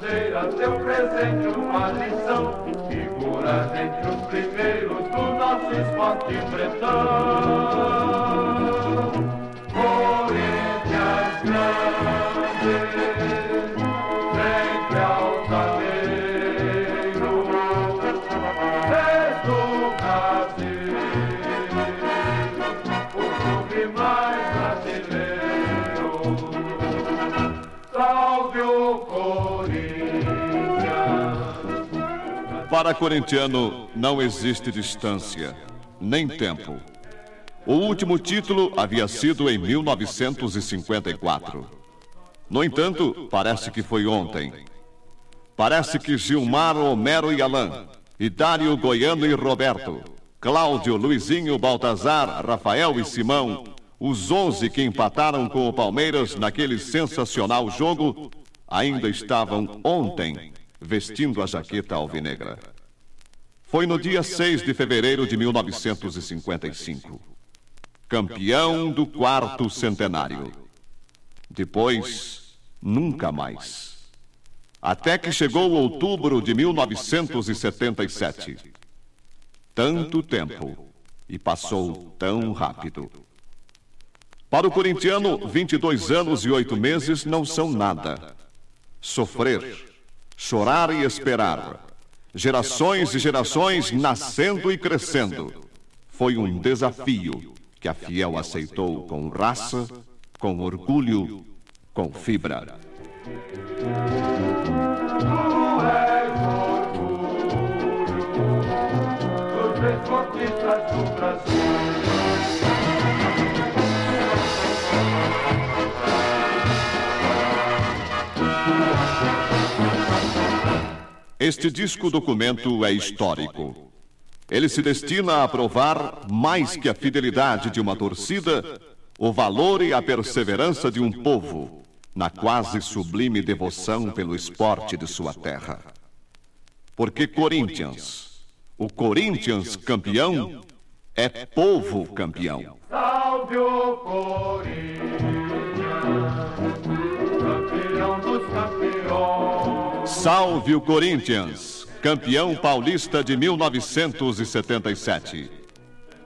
seja seu presente uma lição. Figura entre os primeiros do nosso esporte bretão. Para corintiano não existe distância, nem tempo. O último título havia sido em 1954. No entanto, parece que foi ontem. Parece que Gilmar, Homero e Alain, Dário, Goiano e Roberto, Cláudio, Luizinho, Baltazar, Rafael e Simão, os 11 que empataram com o Palmeiras naquele sensacional jogo, ainda estavam ontem vestindo a jaqueta alvinegra. Foi no dia 6 de fevereiro de 1955. Campeão do quarto centenário. Depois, nunca mais. Até que chegou outubro de 1977. Tanto tempo e passou tão rápido. Para o corintiano, 22 anos e 8 meses não são nada. Sofrer chorar e esperar. Gerações e gerações nascendo e crescendo. Foi um desafio que a Fiel aceitou com raça, com orgulho, com fibra. Tu és orgulho dos esportistas do Brasil. Este disco documento é histórico. Ele se destina a provar, mais que a fidelidade de uma torcida, o valor e a perseverança de um povo na quase sublime devoção pelo esporte de sua terra. Porque Corinthians, o Corinthians campeão, é povo campeão. Salve o Corinthians! Salve o Corinthians, campeão paulista de 1977.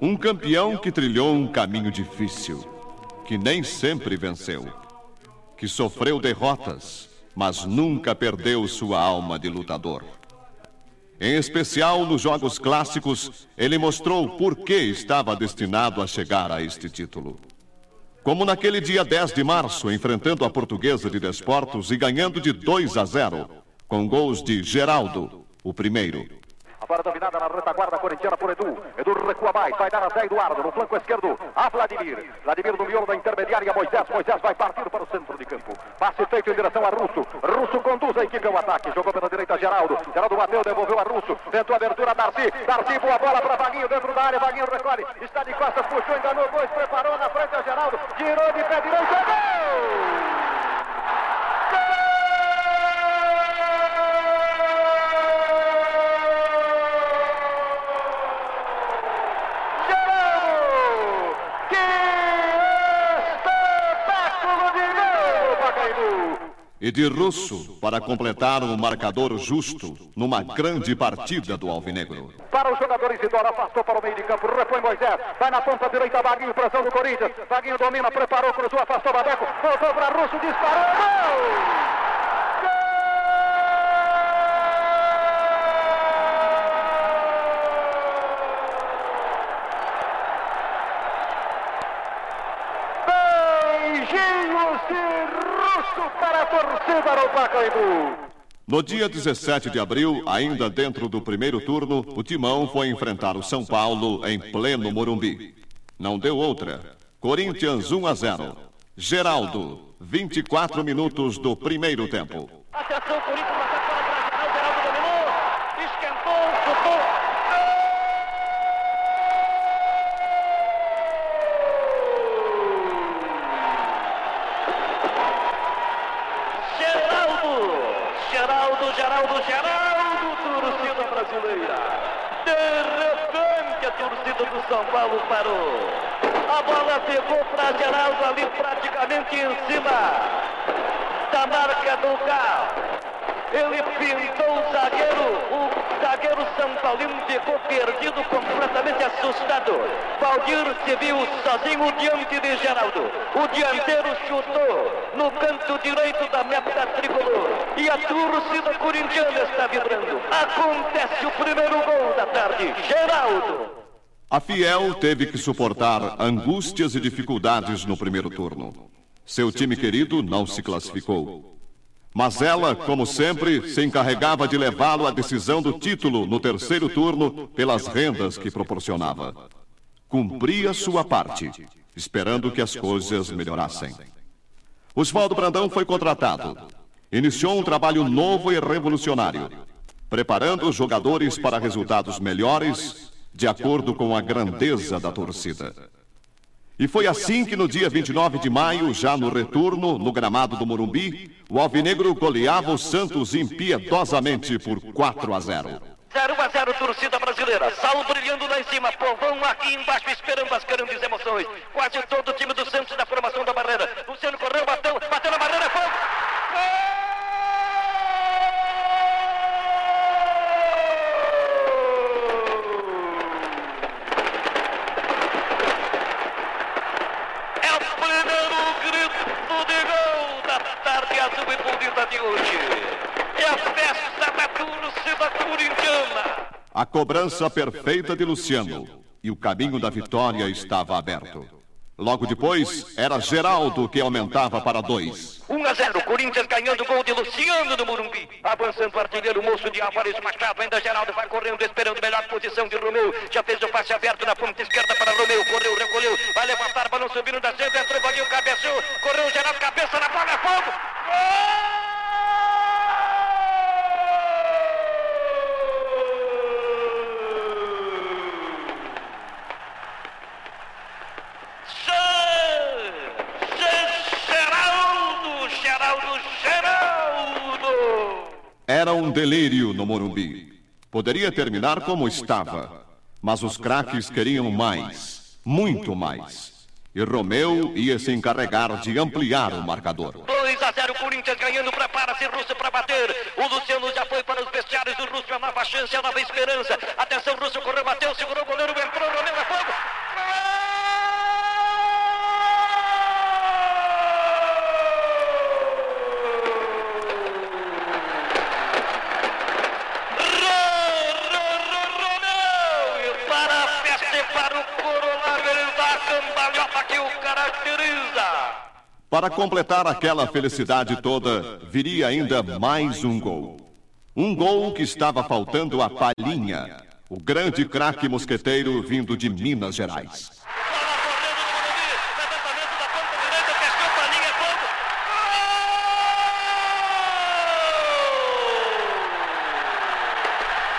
Um campeão que trilhou um caminho difícil, que nem sempre venceu, que sofreu derrotas, mas nunca perdeu sua alma de lutador. Em especial nos Jogos Clássicos, ele mostrou por que estava destinado a chegar a este título. Como naquele dia 10 de março, enfrentando a Portuguesa de Desportos e ganhando de 2 a 0 com gols de Geraldo, o primeiro. Agora dominada na retaguarda corintiana por Edu. Edu recua mais, vai dar até Eduardo no flanco esquerdo. A Vladimir. Vladimir no miolo da intermediária. Moisés. Moisés vai partir para o centro de campo. Passe feito em direção a Russo. Russo conduz a equipe ao ataque. Jogou pela direita Geraldo. Geraldo bateu, devolveu a Russo. Tentou a abertura a Darcy. Darcy, boa bola para Vaguinho dentro da área. Vaguinho recolhe. Está de costas, puxou, enganou dois, preparou na frente a Geraldo. Girou de pé direito. Gol! E de Russo para completar um marcador justo numa grande partida do Alvinegro. Para os jogadores Isidoro, afastou para o meio de campo, repõe Moisés, vai na ponta direita, Vaguinho, pressão do Corinthians, Vaguinho domina, preparou, cruzou, afastou Badeco, voltou para Russo, disparou, gol! para a torcida no Pacaembu. No dia 17 de abril, ainda dentro do primeiro turno, o Timão foi enfrentar o São Paulo em pleno Morumbi. Não deu outra. Corinthians 1 a 0. Geraldo, 24 minutos do primeiro tempo. Geraldo, Geraldo, torcida brasileira. De repente a torcida do São Paulo parou. A bola pegou para Geraldo ali praticamente em cima da marca do carro. Ele pintou o zagueiro. O zagueiro São Paulino ficou perdido, completamente assustado. Valdir se viu sozinho diante de Geraldo. O dianteiro chutou no canto direito da meta tricolor. E a torcida corintiana está vibrando. Acontece o primeiro gol da tarde. Geraldo. A Fiel teve que suportar angústias e dificuldades no primeiro turno. Seu time querido não se classificou. Mas ela, como sempre, se encarregava de levá-lo à decisão do título no terceiro turno pelas rendas que proporcionava. Cumpria sua parte, esperando que as coisas melhorassem. Oswaldo Brandão foi contratado. Iniciou um trabalho novo e revolucionário, preparando os jogadores para resultados melhores de acordo com a grandeza da torcida. E foi assim que no dia 29 de maio, já no retorno, no gramado do Morumbi, o Alvinegro goleava o Santos impiedosamente por 4 a 0. 0 a 0 torcida brasileira. Saulo brilhando lá em cima. Povão aqui embaixo esperando as grandes emoções. Quase todo o time do Santos na formação da barreira. Luciano correu, bateu, bateu na barreira, fogo. É o primeiro grito de gol da tarde azul e bonita de hoje. É a festa da torcida corintiana. A cobrança perfeita de Luciano e o caminho da vitória estava aberto. Logo depois, era Geraldo que aumentava para dois. 1 a 0, Corinthians ganhando gol de Luciano no Morumbi. Avançando o artilheiro, moço de Álvares Machado. Ainda Geraldo vai correndo, esperando melhor posição de Romeu. Já fez o passe aberto na ponta esquerda para Romeu. Correu, recolheu, vai levantar, balão subindo da centro, entrou, Vaguinho, cabeceou. Correu, Geraldo, cabeça na bola, é fogo. Ge- Ge- Geraldo, Geraldo, Geraldo. Era um delírio no Morumbi. Poderia terminar como estava, mas os craques queriam mais, muito mais. E Romeu ia se encarregar de ampliar o marcador. 2 a 0, Corinthians ganhando, prepara-se Russo para bater. O Luciano já foi para os vestiários do Russo, a nova chance, a nova esperança. Atenção, Russo correu, bateu, segurou o goleiro, entrou, Romeu! E para a festa e para o corolário, ele dá a cambalhota que o caracteriza. Para completar aquela felicidade toda, viria ainda mais um gol. Um gol que estava faltando a Palhinha, o grande craque mosqueteiro vindo de Minas Gerais. Bola correndo no Morumbi, levantamento da ponta direita, pescou pra linha, fogo. Gol!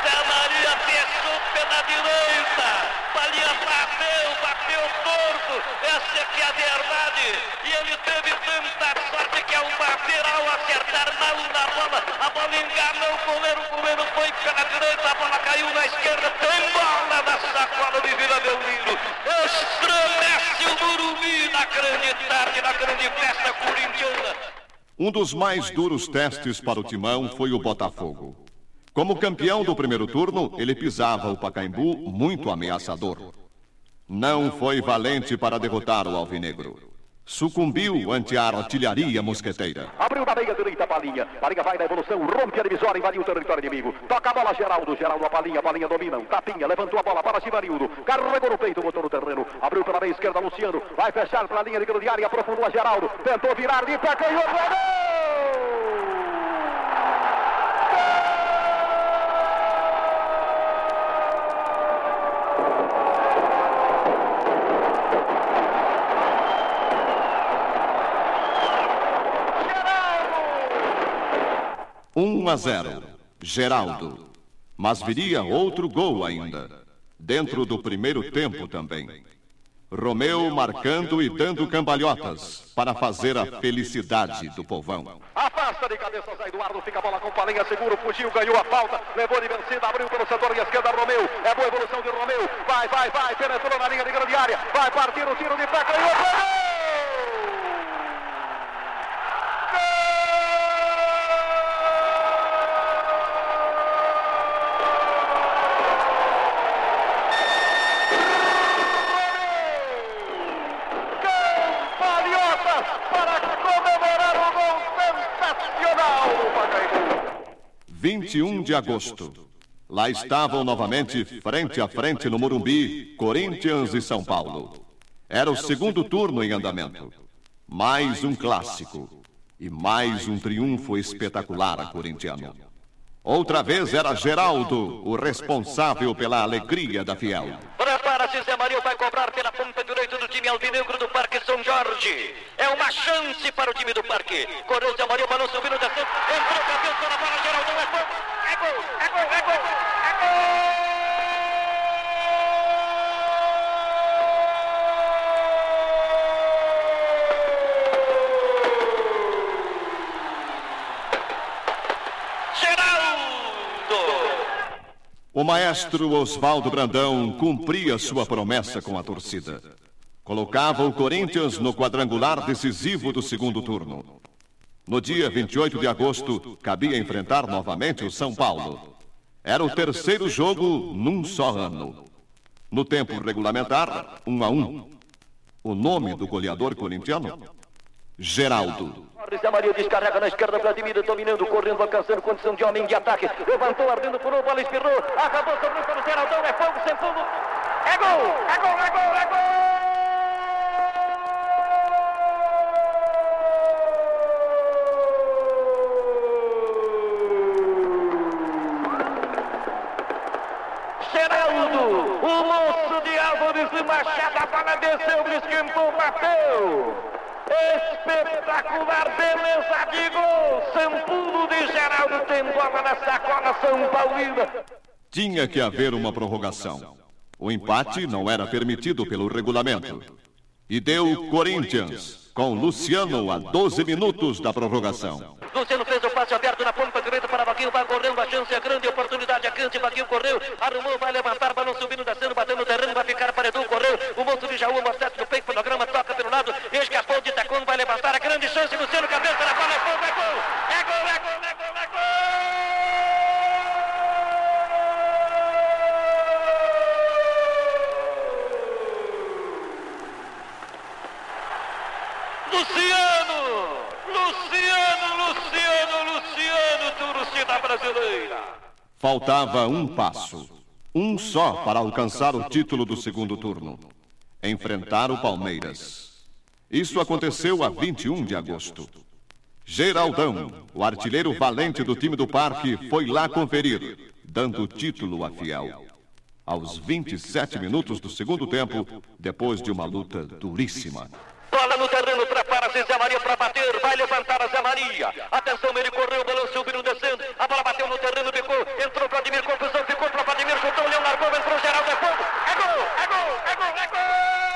Zé Maria pescou pela direita, Palinha bateu, bateu torto, essa é que é a verdade. E ele teve tanta sorte que ao bater, ao acertar mal na bola, a bola enganou o goleiro, o goleiro foi pela direita, a bola caiu na esquerda, tem bola na sacola de Vila Belmiro. Estremece o Morumbi na grande tarde, na grande festa corintiana. Um dos mais duros testes para o timão foi o Botafogo. Como campeão do primeiro turno, ele pisava o Pacaembu muito ameaçador. Não foi valente para derrotar o Alvinegro. Sucumbiu ante a artilharia mosqueteira. Na meia direita, Palinha. Palinha vai na evolução, rompe a divisória, invadiu o território inimigo. Toca a bola, Geraldo. Geraldo, a Palinha. Palinha domina. Um tapinha, levantou a bola para Givanildo. Carregou no peito, botou no terreno. Abriu pela meia esquerda, Luciano. Vai fechar para a linha de grande área, aprofundou a Geraldo. Tentou virar de pé, canhou, gol! 1 a 0. Geraldo. Mas viria outro gol ainda. Dentro do primeiro tempo também. Romeu marcando e dando cambalhotas para fazer a felicidade do povão. Afasta de cabeça Zé Eduardo, fica a bola com Palinha, seguro, fugiu, ganhou a falta, levou de vencida, abriu pelo setor de esquerda Romeu, é boa evolução de Romeu, vai, vai, vai, penetrou na linha de grande área, vai partir o tiro de pé, ganhou, gol! 21 de agosto. Lá estavam novamente, frente a frente no Morumbi, Corinthians e São Paulo. Era o segundo turno em andamento. Mais um clássico. E mais um triunfo espetacular corintiano. Outra vez era Geraldo, o responsável pela alegria da fiel. Prepara-se, Zé Maria vai cobrar pela ponta direita do time alvinegro do Parque São Jorge. É uma chance para o time do Parque. Correu Zé Maria, balão subindo da. Entrou, cabeça na bola, Geraldo é gol. É gol, é gol, é gol, é gol. O maestro Oswaldo Brandão cumpria sua promessa com a torcida. Colocava o Corinthians no quadrangular decisivo do segundo turno. No dia 28 de agosto, cabia enfrentar novamente o São Paulo. Era o terceiro jogo num só ano. No tempo regulamentar, um a um. O nome do goleador corintiano? Geraldo. Zé Maria descarrega na esquerda, Vladimir dominando, correndo, alcançando condição de homem de ataque. Levantou, ardendo um, bola espirrou. Acabou, sobrou para o Geraldão, é fogo, sem fundo. É gol, é gol, é gol, é gol! Geraldo, o moço de Álvares Machado, a bola desceu, esquentou, bateu. Espetacular, beleza de gol. Sampulo de Geraldo tem bola na sacola São Paulina. Tinha que haver uma prorrogação. O empate não era permitido pelo regulamento. E deu Corinthians, com Luciano a 12 minutos da prorrogação. Luciano fez o passe aberto na ponta direita para Vaguinho, vai correndo, a chance é grande, oportunidade é grande, Vaguinho correu, arrumou, vai levantar, balão subindo, descendo, batendo no terreno, vai ficar para Edu, correu, o monstro de Jaú, Morcete no peito, programa, toca pelo lado, escapou de Tacon, vai levantar, a grande chance, Luciano, cabeça na bola, é gol, é gol, é gol, é gol, é gol, é gol! Luciano! Luciano, Luciano, Luciano, torcida brasileira. Faltava um passo. Um só para alcançar o título do segundo turno. Enfrentar o Palmeiras. Isso aconteceu a 21 de agosto. Geraldão, o artilheiro valente do time do Parque, foi lá conferir, dando o título à Fiel. Aos 27 minutos do segundo tempo, depois de uma luta duríssima. Prepara-se Zé Maria para bater, vai levantar a Zé Maria. Atenção, ele correu, o balão subiu, descendo. A bola bateu no terreno, ficou, entrou Vladimir, confusão, ficou para Vladimir, chutou, Leão largou, entrou Geraldo, é fogo. É gol, é gol, é gol, é gol!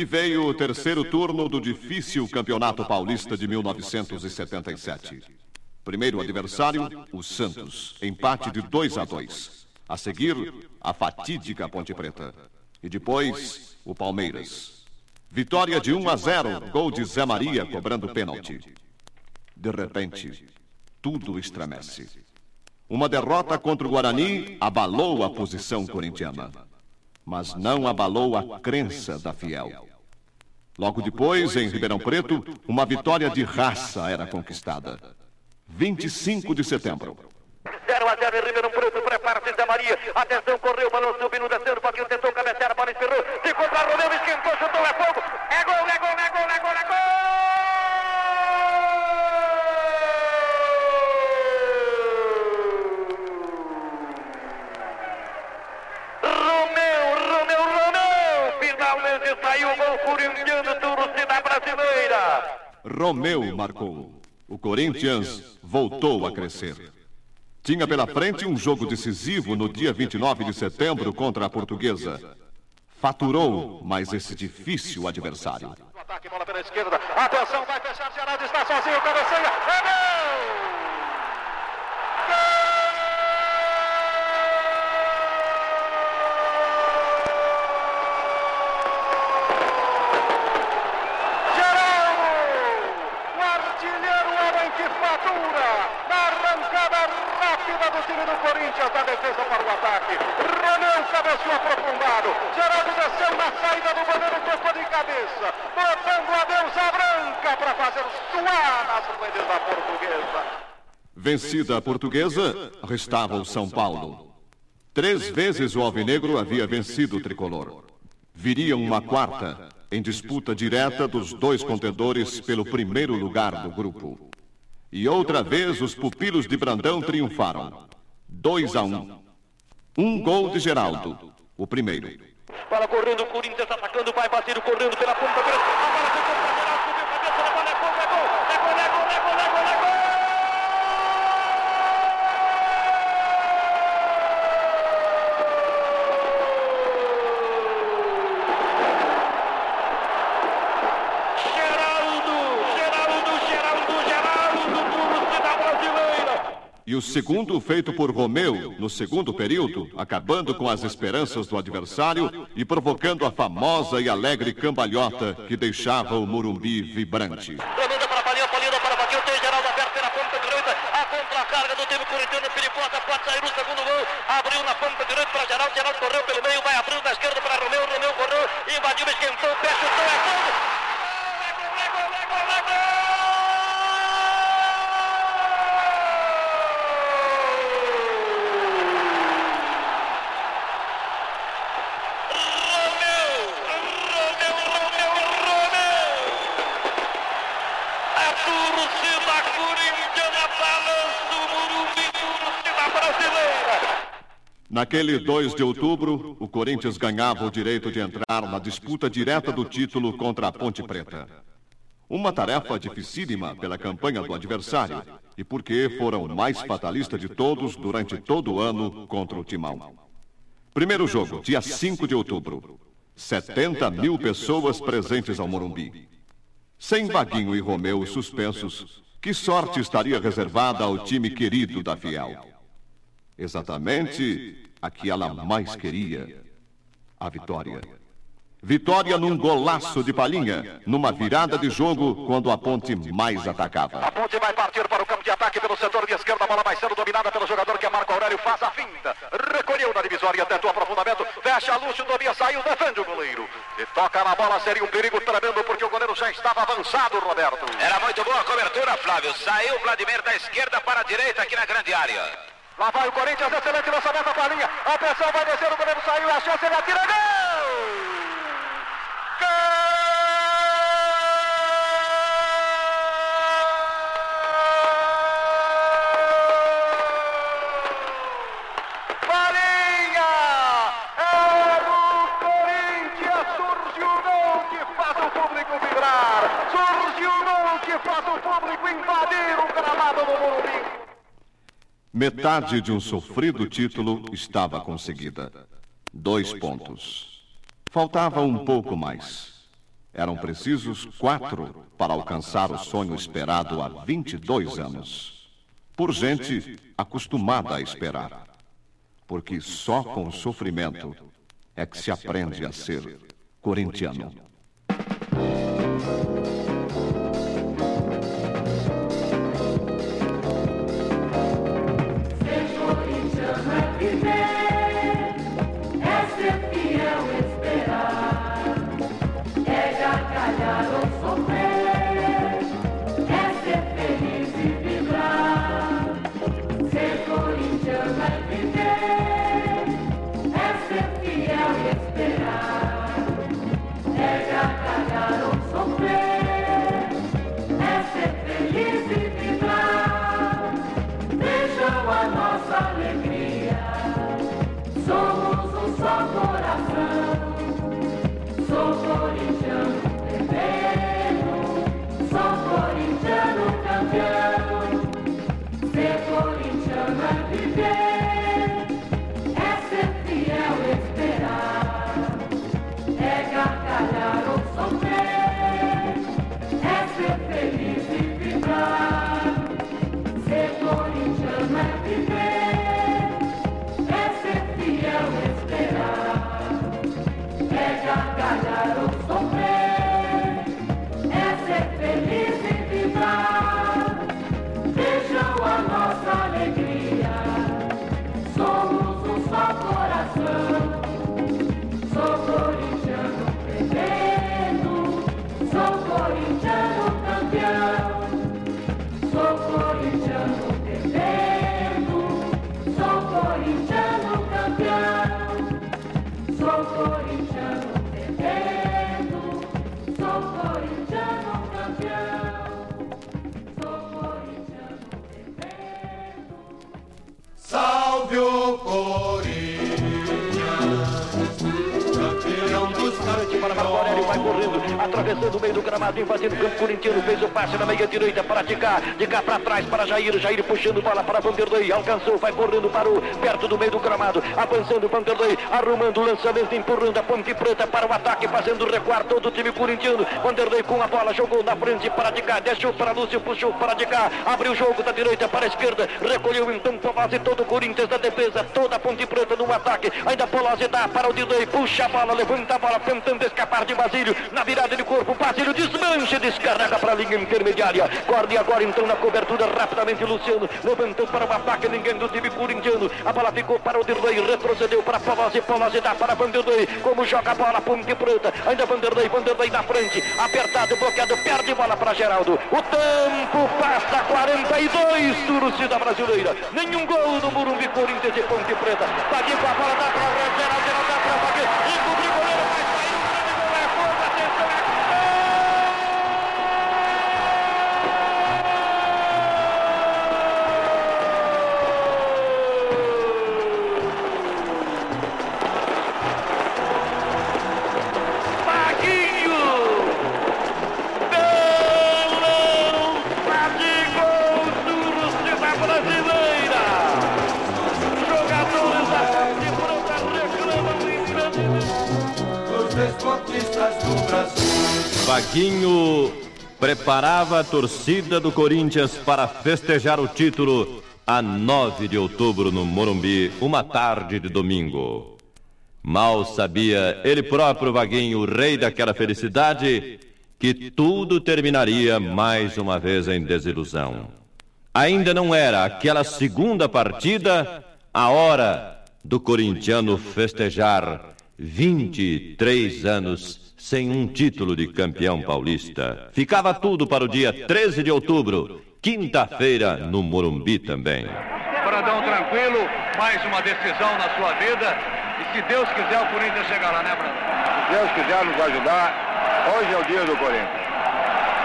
E veio o terceiro turno do difícil Campeonato Paulista de 1977. Primeiro adversário, o Santos, empate de 2 a 2. A seguir, a fatídica Ponte Preta. E depois, o Palmeiras. Vitória de 1 a 0, gol de Zé Maria cobrando pênalti. De repente, tudo estremece. Uma derrota contra o Guarani abalou a posição corintiana, mas não abalou a crença da fiel. Logo depois, em Ribeirão Preto, uma vitória de raça era conquistada. 25 de setembro. 0 a 0 em Ribeirão Preto, prepara-se Zé Maria. Atenção, correu, balão subindo, descendo, Paquinho tentou cabecear, a bola espirrou, ficou para Romeu, esquentou, chutou, é fogo. É gol, é gol, é gol, é gol, é gol! Romeu, Romeu, Romeu! Finalmente saiu o gol corintiano, torcida brasileira! Romeu marcou. O Corinthians voltou a crescer. Tinha pela frente um jogo decisivo no dia 29 de setembro contra a Portuguesa. Faturou mais esse difícil adversário. Ataque, bola pela esquerda. Atenção, vai fechar. Geraldo está sozinho, cabeceia. É gol! Geraldo! O artilheiro era em que fatura. Na arrancada rápida do time do Corinthians, da defesa para o ataque. cabeceou aprofundado. Geraldo desceu na saída do goleiro, tocou de cabeça. Botando a deusa branca para fazer suar nas redes da portuguesa. Vencida a portuguesa, restava o São Paulo. Três vezes o Alvinegro havia vencido o tricolor. Viria uma quarta, em disputa direta dos dois contendores pelo primeiro lugar do grupo. E outra vez os pupilos de Brandão triunfaram. 2 a 1. Um. um gol de Geraldo, o primeiro. Bola correndo, o Corinthians atacando, vai bater, correndo pela ponta. A bola ficou para Geraldo, subiu a cabeça, a bola é gol, é gol, é gol, é gol, é gol, é gol, é gol! E o segundo feito por Romeu, no segundo período, acabando com as esperanças do adversário e provocando a famosa e alegre cambalhota que deixava o Morumbi vibrante. Geraldo correu pelo meio, vai abrindo da esquerda para Romeu, Romeu correu, invadiu, esquentou, pé, chutou, é! Naquele 2 de outubro, o Corinthians ganhava o direito de entrar na disputa direta do título contra a Ponte Preta. Uma tarefa dificílima pela campanha do adversário e porque foram o mais fatalista de todos durante todo o ano contra o Timão. Primeiro jogo, dia 5 de outubro. 70 mil pessoas presentes ao Morumbi. Sem Vaguinho e Romeu suspensos, que sorte estaria reservada ao time querido da Fiel? Exatamente a que ela mais queria: a vitória. Vitória num golaço de palhinha, numa virada de jogo quando a ponte mais atacava. A ponte vai partir para o campo de ataque pelo setor de esquerda. A bola vai sendo dominada pelo jogador que é Marco Aurélio. Faz a finta. Recolheu na divisória, tentou aprofundamento. Fecha a Lúcio, Tobias saiu, defende o goleiro. E toca na bola, seria um perigo tremendo porque o goleiro já estava avançado, Roberto. Era muito boa a cobertura, Flávio. Saiu o Vladimir da esquerda para a direita aqui na grande área. Lá vai o Corinthians, excelente lançamento para a linha. Atenção, vai descer, o goleiro saiu, a chance, ele atira, gol! Gol! Metade de um sofrido título estava conseguida. Dois pontos. Faltava um pouco mais. Eram precisos quatro para alcançar o sonho esperado há 22 anos. Por gente acostumada a esperar. Porque só com o sofrimento é que se aprende a ser corintiano. Correndo, atravessando o meio do gramado, invadindo o campo corintiano, fez o passe na meia direita para de cá, de cá para trás para Jair, Jair puxando bola para Vanderlei, alcançou, vai correndo, parou, perto do meio do gramado, avançando Vanderlei, arrumando o lançamento, empurrando a ponte preta para o ataque, fazendo recuar todo o time corintiano, Vanderlei com a bola, jogou na frente para de cá, deixou para Lúcio, puxou para de cá, abriu o jogo da direita para a esquerda, recolheu então Polozzi, todo o Corinthians da defesa, toda a ponte preta no ataque, ainda Polozzi dá para o Didei, puxa a bola, levanta a bola, tentando escapar de Basílio, na virada de corpo, Basílio desmancha, descarrega para a linha intermediária, corre agora então na cobertura, rapidamente Luciano, levantou para o ataque, ninguém do time corintiano, a bola ficou para o Dirley, retrocedeu para Polozzi, Polozzi dá para Vanderlei, como joga a bola, ponte preta, ainda Vanderlei, Vanderlei na frente, apertado, bloqueado, perde bola para Geraldo, o tempo passa 42, torcida brasileira, nenhum gol do Morumbi, Corinthians e Ponte Preta, Paguinho com a bola, dá para Geraldo, Vaguinho preparava a torcida do Corinthians para festejar o título a 9 de outubro no Morumbi, uma tarde de domingo. Mal sabia ele próprio, Vaguinho, o rei daquela felicidade, que tudo terminaria mais uma vez em desilusão. Ainda não era aquela segunda partida a hora do corintiano festejar 23 anos sem um título de campeão paulista. Ficava tudo para o dia 13 de outubro, quinta-feira, no Morumbi também. Brandão tranquilo, mais uma decisão na sua vida. E se Deus quiser, o Corinthians chega lá, né, Brandão? Se Deus quiser nos ajudar, hoje é o dia do Corinthians.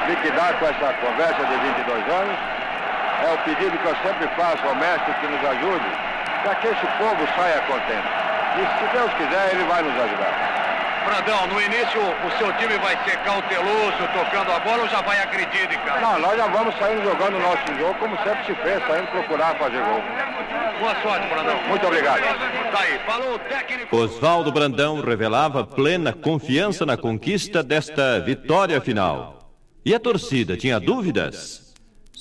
Liquidar com essa conversa de 22 anos é o pedido que eu sempre faço ao mestre que nos ajude, para que esse povo saia contente. E se Deus quiser, ele vai nos ajudar. Brandão, no início o seu time vai ser cauteloso, tocando a bola ou já vai agredido, cara? Não, nós já vamos saindo jogando o nosso jogo como sempre se fez, saindo procurar fazer gol. Boa sorte, Brandão. Muito obrigado. Tá aí, falou o técnico. Oswaldo Brandão revelava plena confiança na conquista desta vitória final. E a torcida tinha dúvidas?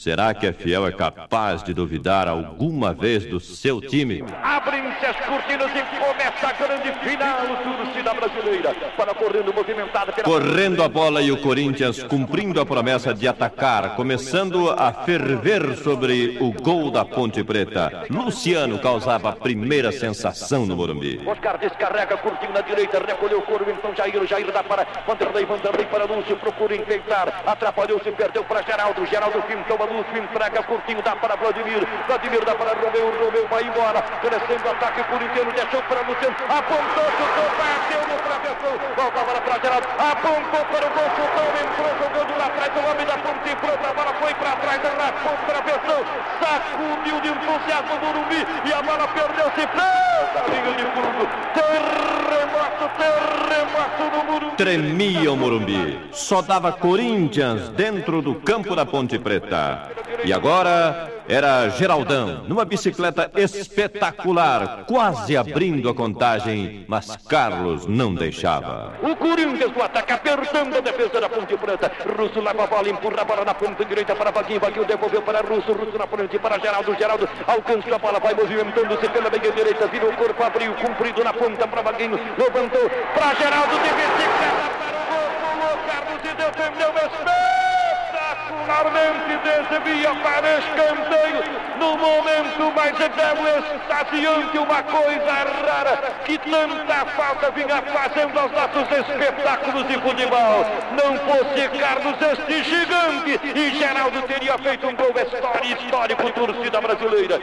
Será que a Fiel é capaz de duvidar alguma vez do seu time? Abrem-se as cortinas e começa a grande final, torcida brasileira. Para correndo movimentada pela... Correndo a bola e o Corinthians cumprindo a promessa de atacar, começando a ferver sobre o gol da Ponte Preta. Luciano causava a primeira sensação no Morumbi. Oscar descarrega, curtinho na direita, recolheu o couro, então Jair, Jair dá para Vanderlei, Vanderlei para Lúcio, procura enfeitar, atrapalhou-se, perdeu para Geraldo, Geraldo fintou a Lúcio, entrega, curtinho, dá para Vladimir, Vladimir dá para Romeu, Romeu vai embora, crescendo o ataque corintiano, deixou para Luciano, apontou, chutou, bateu no travessão, volta a bola para Geraldo, apontou para o gol, chutou, entrou jogando lá atrás, o homem da Ponte Preta, a bola foi para trás, raspou o travessão, sacudiu de entusiasmo do Morumbi, e a bola perdeu-se, presa, linha de fundo, terremoto, terremoto no Morumbi. Tremia o Morumbi. Só dava Corinthians dentro do campo da Ponte Preta. E agora era Geraldão, numa bicicleta espetacular, quase abrindo a contagem, mas Carlos não deixava. O Corinthians do ataque apertando a defesa da Ponte Preta. Russo leva a bola, empurra a bola na ponta direita para Vaguinho. Vaguinho devolveu para Russo. Russo na frente para Geraldo. Geraldo alcança a bola, vai movimentando-se pela meia direita. Vira o corpo, abriu, cumprido na ponta para Vaguinho. Levantou para Geraldo de bicicleta para o gol. Carlos e defendeu espetacularmente. Desvia para escanteio. No momento mais até extasiante, uma coisa rara que tanta falta vinha fazendo aos nossos espetáculos de futebol. Não fosse Carlos este gigante e Geraldo teria feito um gol histórico, histórico torcida brasileira.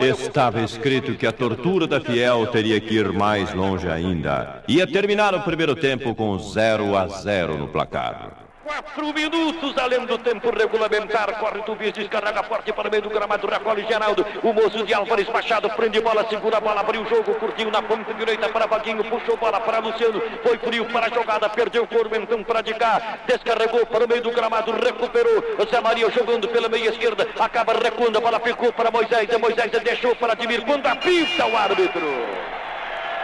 Estava escrito que a tortura da Fiel teria que ir mais longe ainda. Ia terminar o primeiro tempo com 0 a 0 no placar. Quatro minutos além do tempo regulamentar. Corre Tubias, descarrega forte para o meio do gramado. Recolhe Geraldo. O moço de Álvares Machado prende bola, segura a bola, abriu o jogo. Curtinho na ponta direita para Vaguinho. Puxou bola para Luciano. Foi frio para a jogada. Perdeu o corpo então para de cá. Descarregou para o meio do gramado. Recuperou. Zé Maria jogando pela meia esquerda. Acaba recuando. A bola ficou para Moisés. Moisés deixou para Admir. Quando apita o árbitro.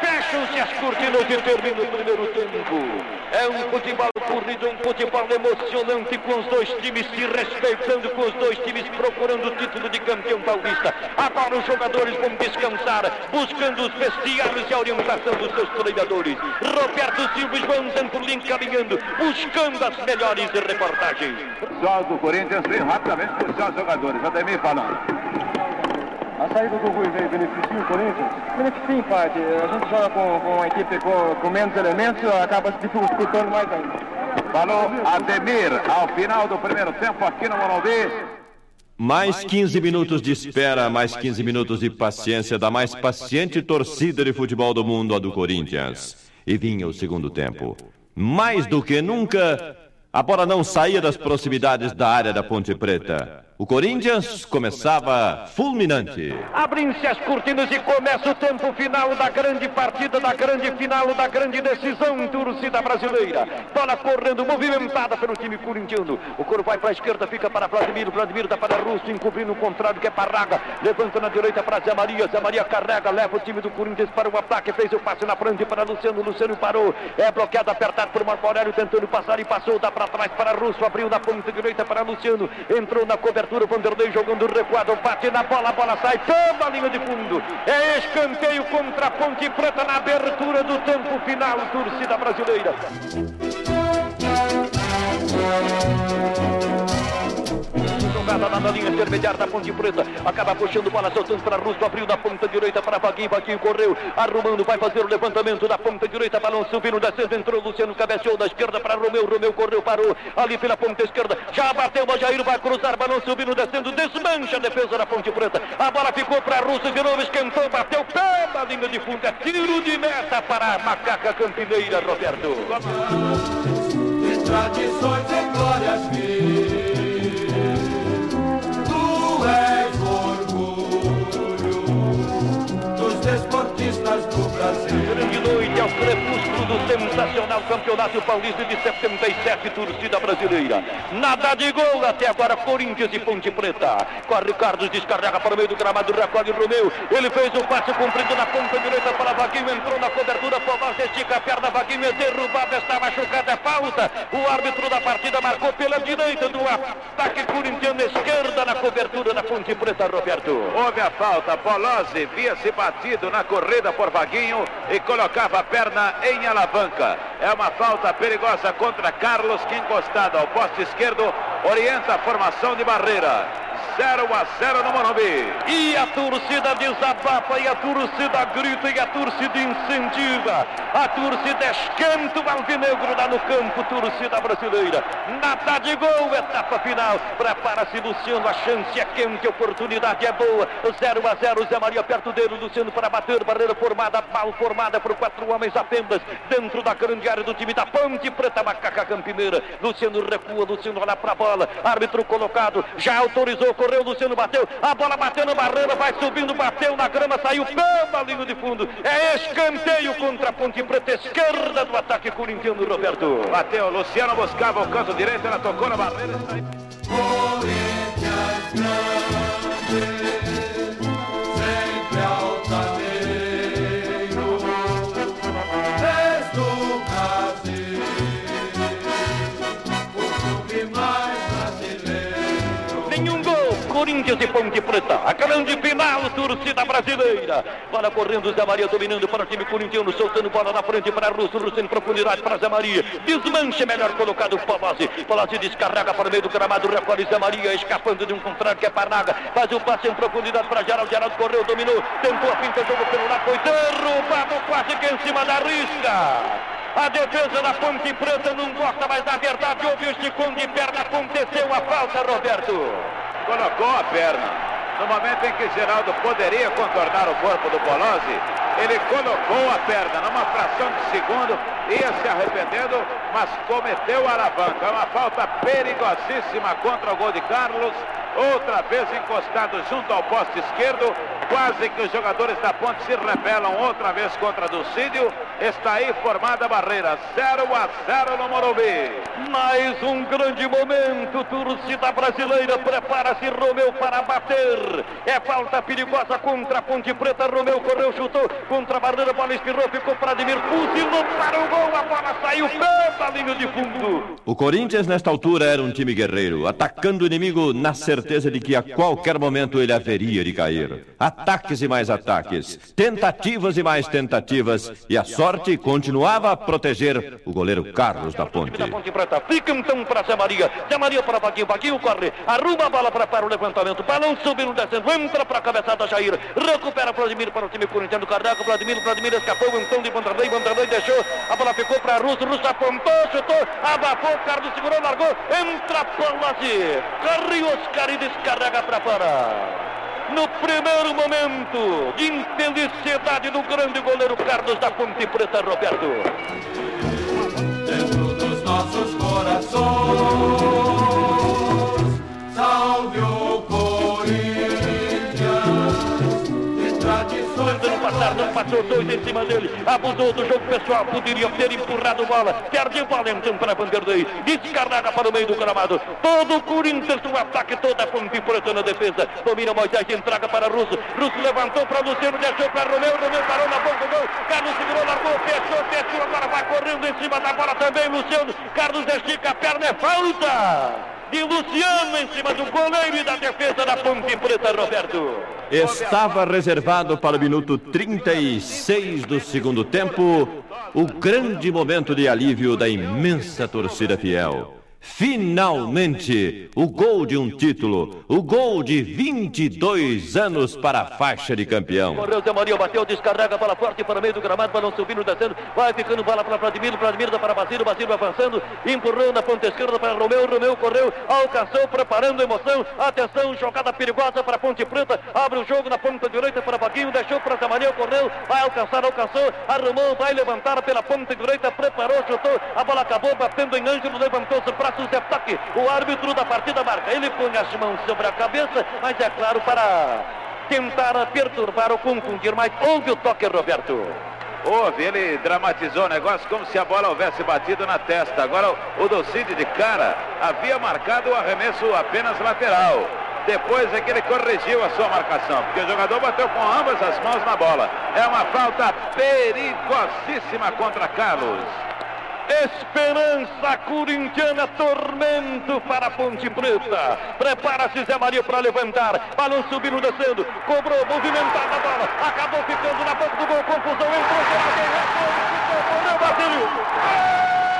Fecham-se as cortinas e termina o primeiro tempo. É um futebol corrido, um futebol emocionante com os dois times se respeitando, com os dois times procurando o título de campeão paulista. Agora os jogadores vão descansar, buscando os vestiários e a orientação dos seus treinadores. Roberto Silva e João Zampolim caminhando, buscando as melhores reportagens. Só do Corinthians veio rapidamente puxar os jogadores. Ademir falando. A saída do Rui veio beneficia o Corinthians? Beneficia em parte. A gente joga com, com uma equipe com, com menos elementos, acaba se dificultando mais ainda. Falou Ademir ao final do primeiro tempo aqui no Morumbi. Mais 15 minutos de espera, mais 15 minutos de paciência da mais paciente torcida de futebol do mundo, a do Corinthians. E vinha o segundo tempo. Mais do que nunca, a bola não saía das proximidades da área da Ponte Preta. O Corinthians começava fulminante. Abrem-se as cortinas e começa o tempo final da grande partida, da grande final, da grande decisão, torcida brasileira. Bola correndo, movimentada pelo time corintiano. O coro vai para a esquerda, fica para Vladimir. Vladimir dá para Russo, encobrindo o contrário, que é Parraga. Levanta na direita para Zé Maria. Zé Maria carrega, leva o time do Corinthians para o ataque. Fez o passe na frente para Luciano. Luciano parou. É bloqueado, apertado por Marco Aurélio, tentando passar e passou. Dá para trás para Russo. Abriu na ponta direita para Luciano. Entrou na cobertura. Vanderlei jogando recuado. Bate na bola, a bola sai toda a linha de fundo. É escanteio contra a Ponte Preta na abertura do tempo final. Torcida brasileira. Jogada na linha intermediária da Ponte Preta. Acaba puxando bola, soltando para Russo. Abriu na ponta direita para Vaguinho. Vaguinho correu, arrumando. Vai fazer o levantamento da ponta direita. Balão subindo, descendo. Entrou Luciano, cabeceou da esquerda para Romeu. Romeu correu, parou ali pela ponta esquerda. Já bateu, o Jair vai cruzar. Balão subindo, descendo. Desmancha a defesa da Ponte Preta. A bola ficou para Russo. De novo esquentou, bateu pela linha de fundo. É tiro de meta para a macaca campineira, Roberto. Tradições e glórias mil. És orgulho dos desportistas do Brasil. Noite crepúsculo sensacional Campeonato Paulista de 77, torcida brasileira. Nada de gol até agora, Corinthians e Ponte Preta. Corre Carlos, descarrega para o meio do gramado, recolhe Romeu. Ele fez o passe cumprido na ponta direita para Vaguinho, entrou na cobertura, Povaz estica a perna, Vaguinho é derrubado, está machucado, é falta. O árbitro da partida marcou pela direita do ataque corintiano, esquerda na cobertura da Ponte Preta, Roberto. Houve a falta, Polozzi via se batido na corrida por Vaguinho e colocava a perna em alavanca. É uma falta perigosa contra Carlos, que encostado ao poste esquerdo orienta a formação de barreira. 0 a 0 no Morumbi. E a torcida desabafa, e a torcida grita, e a torcida incentiva. A torcida esquenta o alvinegro lá no campo, torcida brasileira. Nada de gol, etapa final. Prepara-se Luciano, a chance é quente, a oportunidade é boa. 0 a 0, Zé Maria perto dele, Luciano para bater, barreira formada, mal formada por quatro homens apenas. Dentro da grande área do time da Ponte Preta, Macaca Campineira. Luciano recua, Luciano olha para a bola. Árbitro colocado, já autorizou, correu, Luciano bateu. A bola bateu na barreira, vai subindo, bateu na grama, saiu pela linha de fundo. É escanteio contra a Ponte Preta, esquerda do ataque corintiano, Roberto. Bateu, Luciano buscava o canto direito, ela tocou na barreira. Corinthians e Ponte Preta. A grande final, torcida brasileira. Bola correndo, Zé Maria dominando para o time corintiano, soltando bola na frente para Russo, Russo em profundidade para Zé Maria. Desmanche melhor colocado Palazzi. Palazzi descarrega para o meio do gramado, recolhe Zé Maria, escapando de um contrário que é Parnaga. Faz o passe em profundidade para Geraldo. Geraldo correu, dominou, tentou a pinta, jogou pelo lado, foi derrubado quase que em cima da risca. A defesa da Ponte Preta não gosta, mas na verdade houve o esticão de perna, aconteceu a falta, Roberto. Colocou a perna. No momento em que Geraldo poderia contornar o corpo do Polozzi, Ele colocou a perna numa fração de segundo, ia se arrependendo, mas cometeu a alavanca. É uma falta perigosíssima contra o gol de Carlos. Outra vez encostado junto ao poste esquerdo. Quase que os jogadores da ponte se rebelam outra vez contra Ducídio. Está aí formada a barreira. 0 a 0 no Morumbi. Mais um grande momento, torcida brasileira. Prepara-se Romeu para bater. É falta perigosa contra a Ponte Preta. Romeu correu, chutou contra a barreira. Bola espirrou, ficou para Ademir. Fuzilou para o gol. A bola saiu pela linha de fundo. O Corinthians, nesta altura, era um time guerreiro, atacando o inimigo na certeza de que a qualquer momento ele haveria de cair. Ataques e mais ataques, tentativas e mais tentativas, e a sorte continuava a proteger o goleiro Carlos da Ponte. Da. Fica então para Zé Maria. Zé Maria para Vaguinho. Vaguinho corre. Arruma a bola para, para o levantamento. Balão subindo, descendo. Entra para a cabeçada Jair. Recupera Vladimir para o time corintiano. Carrega Vladimir. Vladimir escapou então de Vanderlei. Vanderlei deixou. A bola ficou para Russo. Russo apontou, chutou. Abafou. Carlos segurou, largou. Entra Palazzi. Corre Oscar e descarrega para fora no primeiro momento de infelicidade do grande goleiro Carlos da Ponte Preta, Roberto. Dentro dos nossos corações, Tentando passar, não passou dois em cima dele, abusou do jogo pessoal, poderia ter empurrado bola, perde a bola então para Vanderlei, descarrega para o meio do gramado, todo o Corinthians no ataque, toda a Ponte na defesa, domina Moisés, entrega para Russo, Russo levantou para Luciano, deixou para Romeu, Romeu parou na boca do gol, Carlos segurou, largou, fechou, fechou, agora vai correndo em cima da bola também, Luciano, Carlos estica a perna, é falta! De Luciano em cima do goleiro e da defesa da Ponte Preta, Roberto. Estava reservado para o minuto 36 do segundo tempo o grande momento de alívio da imensa torcida fiel. Finalmente, o gol de um título, o gol de 22 anos para a faixa de campeão. Correu Zé Maria, bateu, descarrega, bola forte para o meio do gramado, balão subindo, descendo, vai ficando bola para Vladimir, Vladimir dá para Basílio, Basílio avançando, empurrou na ponta esquerda para Romeu, Romeu correu, alcançou, preparando emoção, atenção, jogada perigosa para Ponte Preta, abre o jogo na ponta direita para Vaguinho, deixou para Zé Maria, correu, vai alcançar, alcançou, arrumou, vai levantar pela ponta direita, preparou, chutou, a bola acabou batendo em Ângelo, levantou-se, de o árbitro da partida marca, ele põe as mãos sobre a cabeça, mas é claro para tentar perturbar ou confundir, mas houve o toque, Roberto. Houve, ele dramatizou o negócio como se a bola houvesse batido na testa. Agora o Docide de cara havia marcado o arremesso apenas lateral. Depois é que ele corrigiu a sua marcação, porque o jogador bateu com ambas as mãos na bola. É uma falta perigosíssima contra Carlos. Esperança corintiana, tormento para a Ponte Preta. Prepara-se Zé Maria para levantar. Balão subindo, descendo. Cobrou, movimentada a bola. Acabou ficando na boca do gol. Confusão. Entrou, Gerardão. Ficou, Basílio. Basílio,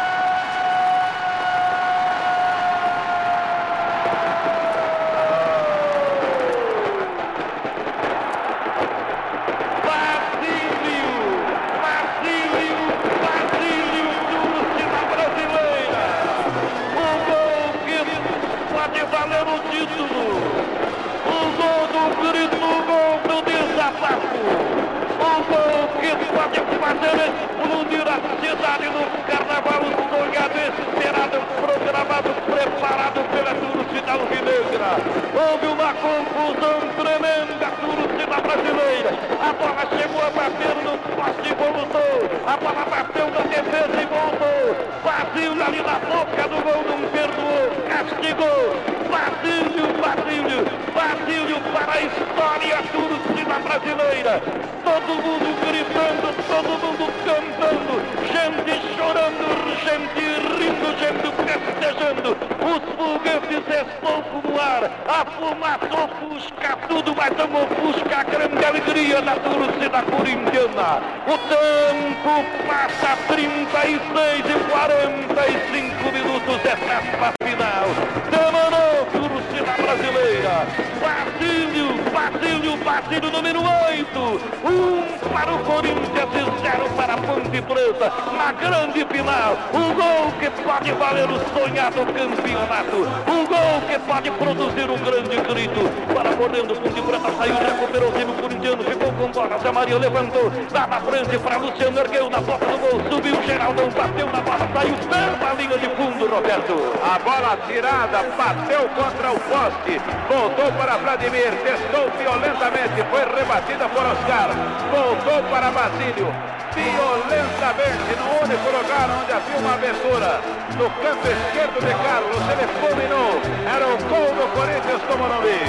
pode fazer explodir a cidade no carnaval sonhado, esperado, programado, preparado pela torcida alvinegra. Houve uma confusão tremenda, torcida brasileira. A bola chegou a bater no poste e voltou. A bola bateu na defesa e voltou. Basílio ali na boca do gol, não perdoou, castigou. Basílio, Basílio, Basílio para a história torcida brasileira. Todo mundo gritando, todo mundo cantando, gente chorando, gente rindo, gente festejando. Os foguetes estão no ar, a fumaça ofusca tudo, mas não ofusca a grande alegria da torcida corintiana. O tempo passa 36 e 45 minutos, etapa final. Demorou, torcida brasileira. Basílio, Basílio, Basílio número 8. Um para o Corinthians e zero para a Ponte Preta. Na grande final, um gol que pode valer o sonhado campeonato. Um gol que pode produzir um grande grito. Para correndo, Ponte Preta saiu, recuperou o time corintiano, ficou com bola. Zé Maria levantou, lá na frente para Luciano, ergueu na boca do gol, subiu Geraldão, bateu na bola, saiu pela linha de fundo, Roberto. A bola tirada, bateu contra o poste, voltou para Vladimir, testou violentamente, foi rebatida por Oscar, voltou para Basílio, violentamente no único lugar onde havia uma abertura, no canto esquerdo de Carlos, ele fulminou, era o gol do Corinthians do Morumbi.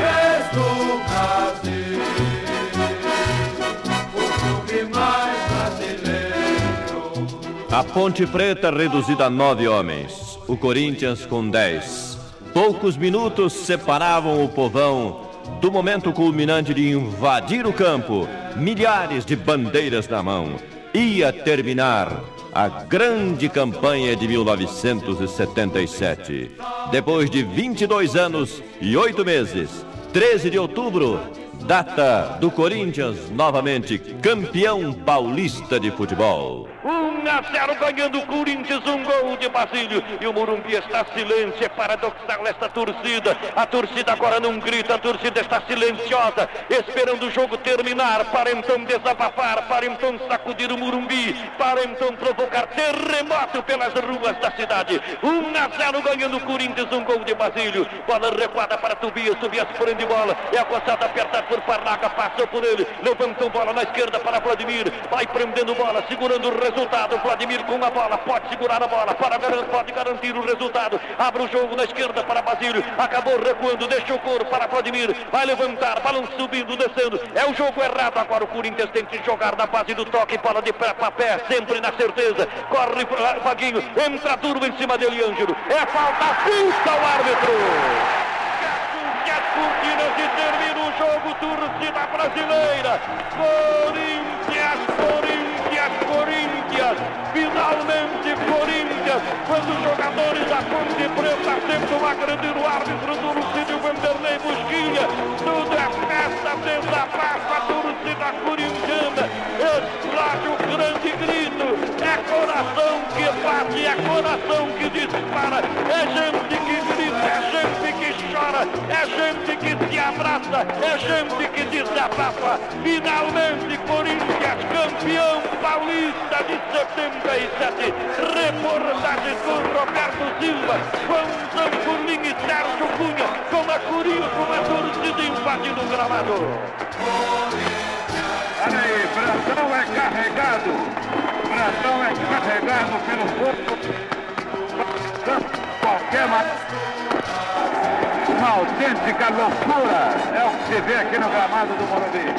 A Ponte Preta reduzida a nove homens. O Corinthians com dez. Poucos minutos separavam o povão do momento culminante de invadir o campo, milhares de bandeiras na mão. Ia terminar a grande campanha de 1977. Depois de 22 anos e 8 meses, 13 de outubro, data do Corinthians novamente campeão paulista de futebol. 1 a 0 ganhando o Corinthians, um gol de Basílio. E o Morumbi está silêncio, é paradoxal esta torcida. A torcida agora não grita, a torcida está silenciosa, esperando o jogo terminar, para então desabafar, para então sacudir o Morumbi, para então provocar terremoto pelas ruas da cidade. 1 a 0 ganhando o Corinthians, um gol de Basílio. Bola recuada para Tobias, Tobias prende bola, é acossada apertada por Parnaca, passou por ele, levantou bola na esquerda para Vladimir, vai prendendo bola, segurando o resultado. Vladimir com a bola, pode segurar a bola, para pode garantir o resultado. Abre o jogo na esquerda para Basílio, acabou recuando, deixou o couro para Vladimir, vai levantar, balão subindo, descendo. É o jogo errado. Agora o Corinthians tem que jogar na base do toque, bola de pé para pé, sempre na certeza. Corre para Vaguinho, entra duro em cima dele, Ângelo. É falta, pinta o árbitro. Cortinas e termina o jogo, torcida brasileira. Corinthians, Corinthians, Corinthians. Finalmente Corinthians. Quando os jogadores da Ponte Preta uma grande no árbitro do Lucídio Vanderlei Busquinha. Tudo é festa, desabafa a torcida corintiana. Explode o grande grito. É coração que bate, é coração que dispara. É gente que grita, é gente que chora, é gente que se abraça, é gente que desabafa. Finalmente, Corinthians, campeão paulista de 77. Reportagem com Roberto Silva, João Zamburlim e Sérgio Cunha, com a Corinho, com a torcida invadindo o gramado. Olha aí, é carregado. Brandão é carregado pelo corpo. Qualquer ma- uma autêntica loucura é o que se vê aqui no gramado do Morumbi.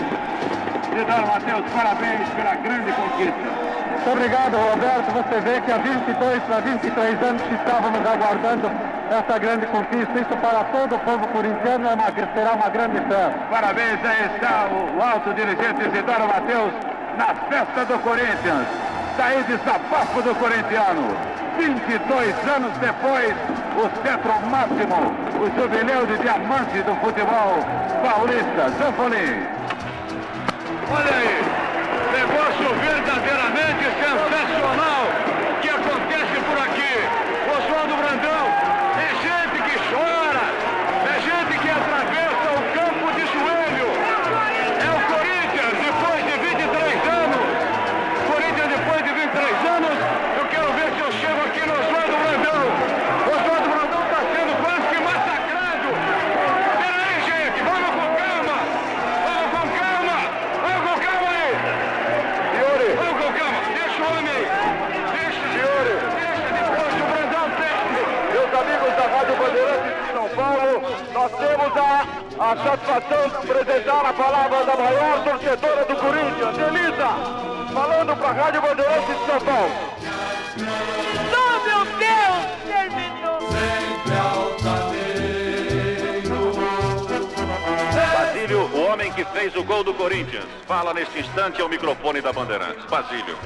Isidoro Matheus, parabéns pela grande conquista. Muito obrigado, Roberto. Você vê que há 22 para 23 anos que estávamos aguardando essa grande conquista. Isso para todo o povo corintiano é uma, será uma grande festa. Parabéns, aí está o alto dirigente Isidoro Matheus na festa do Corinthians. Daí desabafo do corintiano. 22 anos depois, o centro máximo, o jubileu de diamante do futebol paulista, Zanfolim. Olha aí, negócio verdadeiramente sensacional que acontece por aqui. Oswaldo Brandão, é gente que chora, é gente que atravessa o campo de joelho. É o Corinthians, depois de 23 anos. Corinthians, depois de 23 anos, eu quero ver se eu chego aqui no Oswaldo Brandão. Oswaldo Brandão está sendo quase que massacrado. Peraí, gente, vamos com calma. Vamos com calma. Vamos com calma aí. Yuri, Vamos com calma. Deixa o homem aí. Deixa, Yuri. Deixa depois o Brandão técnico. meus amigos da Rádio Bandeirantes de São Paulo, nós temos a, a satisfação de apresentar a palavra da maior torcedora do Corinthians, Elisa, falando para a Rádio Bandeirantes de São Paulo. Oh, meu Deus! Terminou! Basílio, o homem que fez o gol do Corinthians, fala neste instante ao microfone da Bandeirantes. Basílio,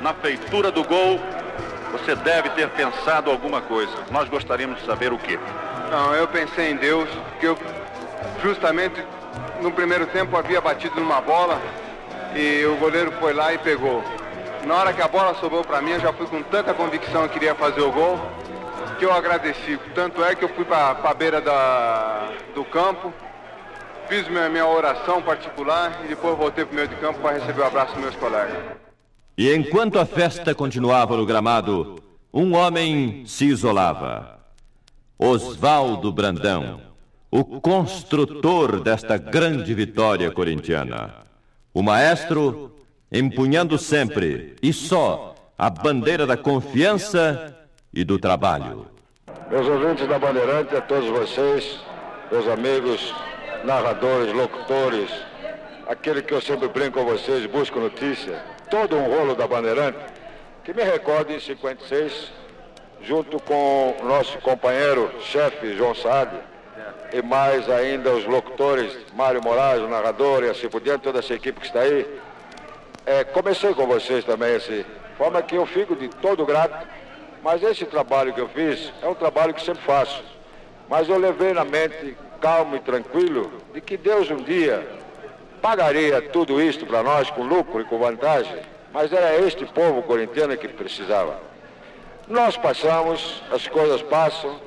na feitura do gol, você deve ter pensado alguma coisa. Nós gostaríamos de saber o quê. Não, eu pensei em Deus, que eu justamente no primeiro tempo havia batido numa bola e o goleiro foi lá e pegou. Na hora que a bola sobrou para mim, eu já fui com tanta convicção que queria fazer o gol, que eu agradeci. Tanto é que eu fui para a beira da, do campo, fiz minha, minha oração particular e depois voltei para o meio de campo para receber o abraço dos meus colegas. E enquanto a festa continuava no gramado, um homem se isolava. Oswaldo Brandão, o construtor desta grande vitória corintiana. O maestro empunhando sempre e só a bandeira da confiança e do trabalho. Meus ouvintes da Bandeirante, a todos vocês, meus amigos, narradores, locutores, aquele que eu sempre brinco com vocês, busco notícia, todo um rolo da Bandeirante, que me recorde em 56, junto com o nosso companheiro, chefe João Saad, e mais ainda os locutores, Mário Moraes, o narrador e assim por diante, toda essa equipe que está aí. É, comecei com vocês também, assim, forma que eu fico de todo grato, mas esse trabalho que eu fiz é um trabalho que sempre faço. Mas eu levei na mente, calmo e tranquilo, de que Deus um dia pagaria tudo isto para nós com lucro e com vantagem, mas era este povo corintiano que precisava. Nós passamos, as coisas passam,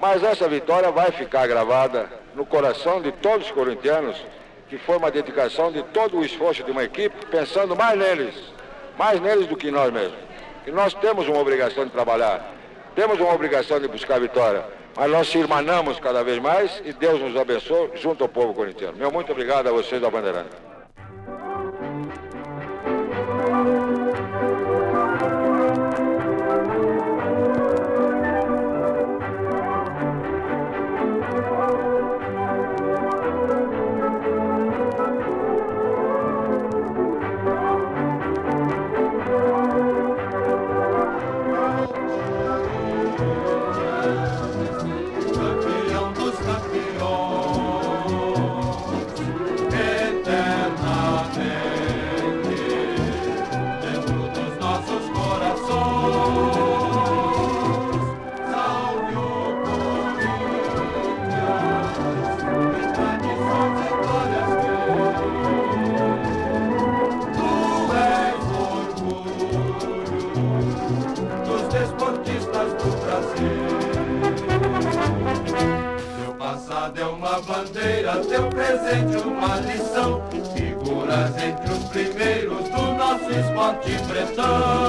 mas essa vitória vai ficar gravada no coração de todos os corintianos, que foi uma dedicação de todo o esforço de uma equipe, pensando mais neles, mais neles do que nós mesmos. E nós temos uma obrigação de trabalhar, temos uma obrigação de buscar vitória, mas nós se irmanamos cada vez mais e Deus nos abençoe junto ao povo corintiano. Meu muito obrigado a vocês da Bandeirante. Presente uma lição. Figuras entre os primeiros do nosso esporte bretão.